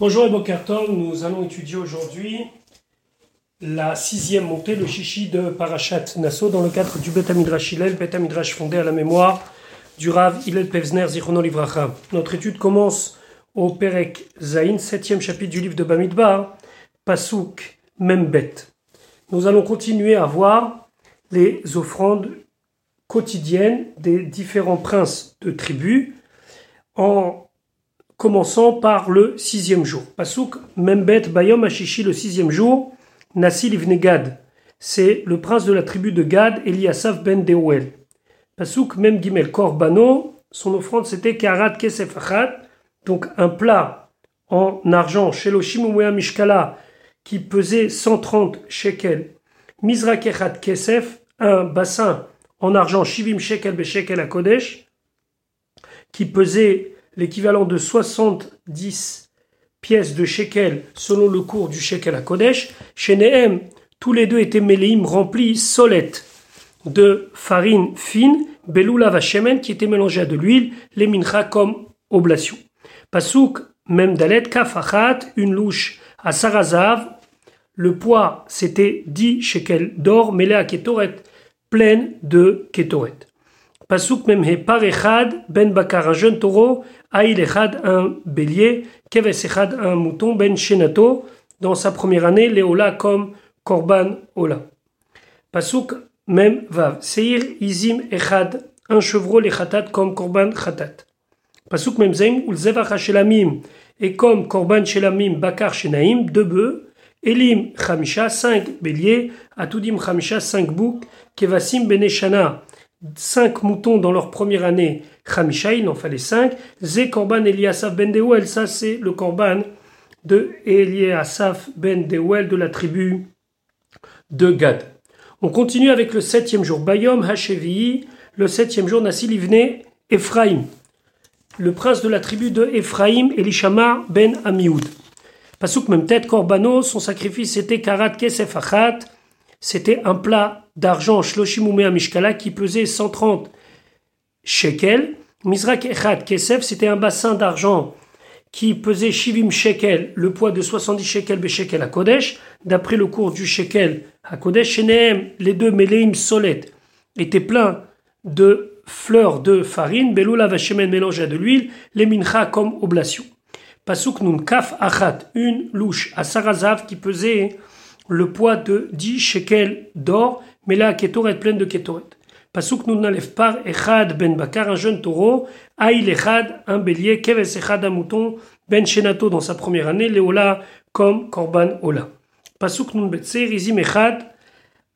Bonjour et Bokertov, nous allons étudier aujourd'hui la sixième montée, le chichi de Parashat Nassau, dans le cadre du Bet Midrash Hillel, fondé à la mémoire du Rav Hillel Pevzner Zichrono Livracha. Notre étude commence au Perek Zain, septième chapitre du livre de Bamidbar, Pasuk Membet. Nous allons continuer à voir les offrandes quotidiennes des différents princes de tribus en commençant par le sixième jour. Pasuk Membet Bayom Ashishi, le sixième jour, Nassil Ibn Gad. C'est le prince de la tribu de Gad, Eliasaf ben Deuel. Pasuk Mem Gimel Korbano, son offrande c'était Karat Kesef donc un plat en argent, Sheloshim Mishkala, qui pesait 130 shekels. Mizra Kechat Kesef, un bassin en argent, Shivim shekel be shekel à Kodesh, qui pesait l'équivalent de 70 pièces de shekel selon le cours du shekel à Kodesh. Chez Nehem, tous les deux étaient méléim remplis solettes de farine fine, beloula vachemen qui était mélangée à de l'huile, les mincha comme oblation. Pasuk, même dalet, kafachat, une louche à sarazav, le poids c'était 10 shekels d'or mêlé à ketoret, pleine de ketoret. Pasuk memhe parechad ben bakar, un jeune taureau, aïl echad un bélier, keves echad un mouton, ben shenato, dans sa première année, léola comme korban ola. Pasuk mem vav, seir izim echad, un chevreau lechatat comme korban chatat. Pasuk mem zeim, ulzevach shelamim, et comme korban shelamim bakar shenaim, deux bœufs, Elim chamisha, cinq béliers, atudim chamisha, cinq boucs, kevasim beneshana, cinq moutons dans leur première année, Khamisha, il en fallait cinq. Ze Korban Eliasaf ben Deuel, ça c'est le Korban de Eliasaf ben Deuel de la tribu de Gad. On continue avec le septième jour. Bayom Hashevi, le septième jour, Nassil Ivne Ephraim, le prince de la tribu de Ephraim, Elishama ben Amioud. Pasuk même tête, Korbano, son sacrifice c'était Karat Kesef Achat, c'était un plat d'argent Shloshimumea Mishkala qui pesait 130 shekels. Mizrak Echad Kesef, c'était un bassin d'argent qui pesait Shivim shekel, le poids de 70 shekels shekel à Kodesh. D'après le cours du shekel à Kodesh, les deux Meleim Solet, étaient pleins de fleurs de farine, Beloula Vachemen mélangé à de l'huile, les mincha comme oblation. Pasuk Nun Kaf Achat, une louche à Sarazav qui pesait le poids de 10 shekels d'or, mais là, Ketoret pleine de Ketoret. Pasuk nous n'enlève pas Echad ben Bakar, un jeune taureau, Aïl Echad, un bélier, Keves Echad, un mouton, Ben Shenato dans sa première année, Léola comme Korban Ola. Pasuk nun Betser, Rizim Echad,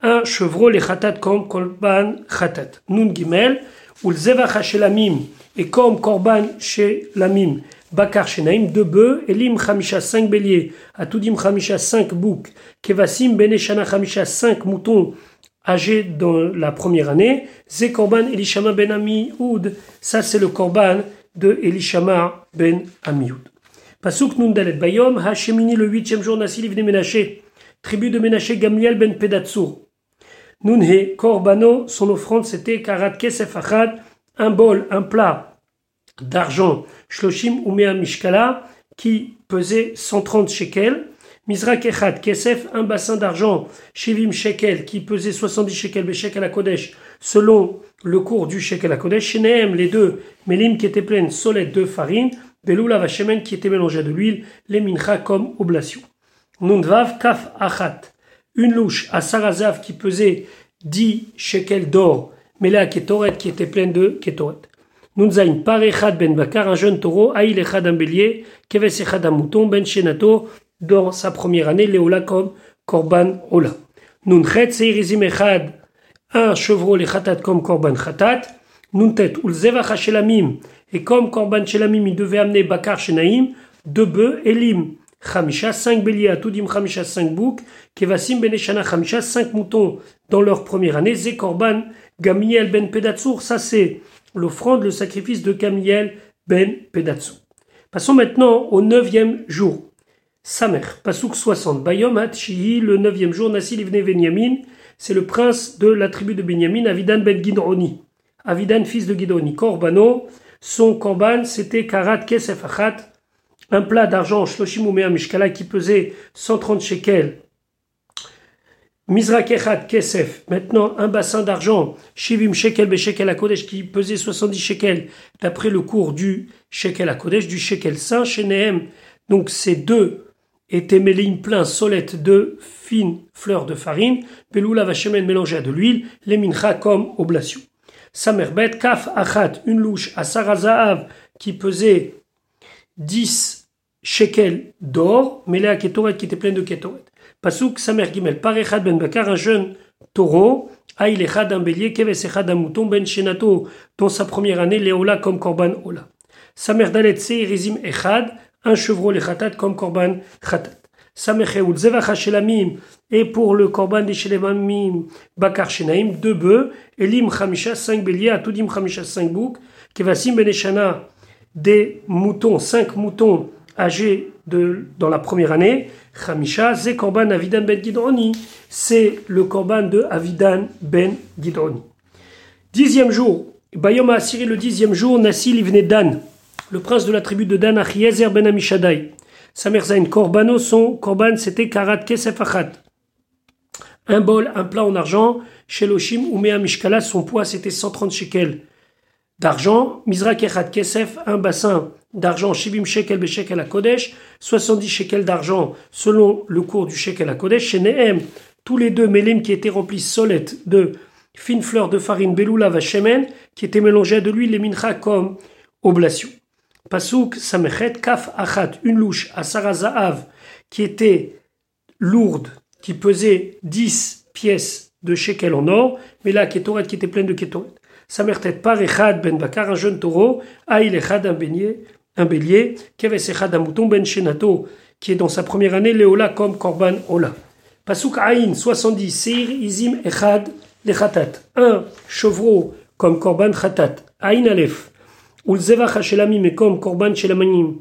un chevreau, les comme Korban Khatat. Nun Gimel, Ulzevach Shelamim, et comme Korban Shelamim, Bakar Shenaim, deux bœufs, Elim Khamisha, cinq béliers, Atudim Khamisha, cinq boucs, Kevasim Beneshana Khamisha, cinq moutons, âgés dans la première année, Ze Korban Elishama Ben Amioud, ça c'est le Korban de Elishama Ben Amioud. Pasuk Nundalet Bayom, Hashemini le huitième jour, Nassil Ivne Menaché, tribu de Menaché Gamliel Ben Pedatsur. Nunhe Korbano, son offrande c'était Karat Kesef un bol, un plat d'argent, Shloshim Umea Mishkala, qui pesait 130 shekels. Mizrak Echad Kesef, un bassin d'argent, Shivim Shekel, qui pesait 70 shekels, Beshekel à Kodesh, selon le cours du Shekel à Kodesh. Shenehem, les deux, Melim qui étaient pleines, solette de farine, Beloula Vachemen qui était mélangé de l'huile, les mincha comme oblation. Nundvav Kaf Achat, une louche à Sarazav qui pesait 10 shekels d'or, Mela Ketoret qui était pleine de Ketoret. Nunzain Parechad ben Bakar, un jeune taureau, Aïl Echad un bélier, Keves Echad un mouton, Ben Shenato, dans sa première année, Léola comme Korban Ola. Nunchet Seirizim Echad, un chevreau, les Khatat comme Korban Khatat. Nuntet Ulzevach Hashelamim, et comme Korban Shelamim, il devait amener Bakar Shenaim, deux bœufs, Elim, Khamisha, cinq béliers, Atudim Khamisha, cinq boucs, Kevasim Beneshana Khamisha, cinq moutons dans leur première année, Ze Korban Gamiel Ben Pedatsur, ça c'est l'offrande, le sacrifice de Gamiel Ben Pedatsur. Passons maintenant au neuvième jour. Samer, Pasouk 60, Bayom Hatshihi, le neuvième jour, Nassil Ibn Benyamin, c'est le prince de la tribu de Benyamin, Avidan Ben Gidroni. Avidan, fils de Gidroni. Korbano, son korban, c'était Karat Kesef Achat, un plat d'argent, shloshimumea mishkala, qui pesait 130 shekels, Mizrak Echad Kesef, maintenant un bassin d'argent, Shivim Shekel Beshekel à Kodesh, qui pesait 70 shekels, d'après le cours du Shekel à Kodesh, du Shekel Saint, Shenehem, donc ces deux étaient mêlés plein solette de fines fleurs de farine, Beloula Vachemen mélangé à de l'huile, les mincha comme oblation. Samerbet, Kaf Achat, une louche à Sarazahav, qui pesait 10 shekels d'or, mêlé à Ketoret, qui était plein de Ketoret. Pasuk Samer Gimel, Parechad ben Bakar, un jeune taureau, Aïl Echad un bélier, Keves Echad un mouton, Ben Shenato, dans sa première année, Léola comme Korban Ola. Samer Dalet Seirizim Echad, un chevreau Lechatat comme Korban Chatat. Samer Cheoul Zevacha Shelamim, et pour le Korban des Shelemamim, Bakar Shenaim, deux bœufs, Elim Chamisha, cinq béliers, Atudim Chamisha, cinq boucs, Kevasim Beneshana, des moutons, cinq moutons âgés de, dans la première année, Chamisha, c'est Korban Avidan ben Gidroni. C'est le Korban de Avidan ben Gidroni. Dixième jour. Bayom a assuré le dixième jour. Nassil Ivne Dan, le prince de la tribu de Dan, Achiezer ben Amishadai. Sa Zain Korbano, son Korban, c'était Karat Kesef Achat. Un bol, un plat en argent. Chez Loshim, Umea Mishkala, son poids, c'était 130 shekels d'argent. Mizra Kesef, un bassin d'argent, shekel à Kodesh, 70 shekels d'argent selon le cours du shekel à Kodesh, chez Nehem, tous les deux mélim qui étaient remplis solettes de fines fleurs de farine beloula vachemen, qui étaient mélangées de l'huile, les mincha comme oblation. Pasuk samechet kaf achat, une louche à Sarazahav, qui était lourde, qui pesait 10 pièces de shekel en or, mais là, qui était pleine de ketoret. Samertet par echad ben bakar, un jeune taureau, aïl echad un beignet, un bélier, Keves Echad mouton ben Shenato, qui est dans sa première année, Léola comme Korban Ola. Pasuk Aïn 70, Seir Izim Echad Lechatat, un chevreau comme Korban Chatat, Aïn Aleph, Ulzevach Hashelamim et comme Korban Shelamanim,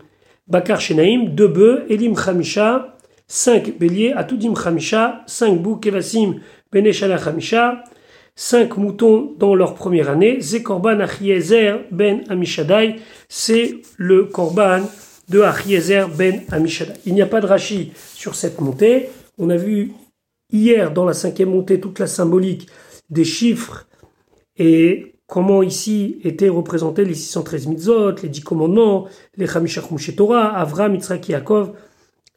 Bakar Shenaim, deux bœufs, Elim Chamisha, cinq béliers, Atudim Chamisha, cinq boucs, Kevasim Beneshala Chamisha, cinq moutons dans leur première année. Zekorban Achiezer ben Amishadai, c'est le korban de Achiezer ben Amishadai. Il n'y a pas de rachis sur cette montée. On a vu hier dans la cinquième montée toute la symbolique des chiffres et comment ici étaient représentés les 613 mitzvot, les 10 commandements, les Chamishach Torah, Avram, Yitzhak, Yaakov,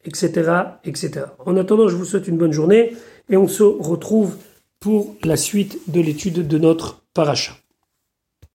etc., etc. En attendant, je vous souhaite une bonne journée et on se retrouve pour la suite de l'étude de notre paracha.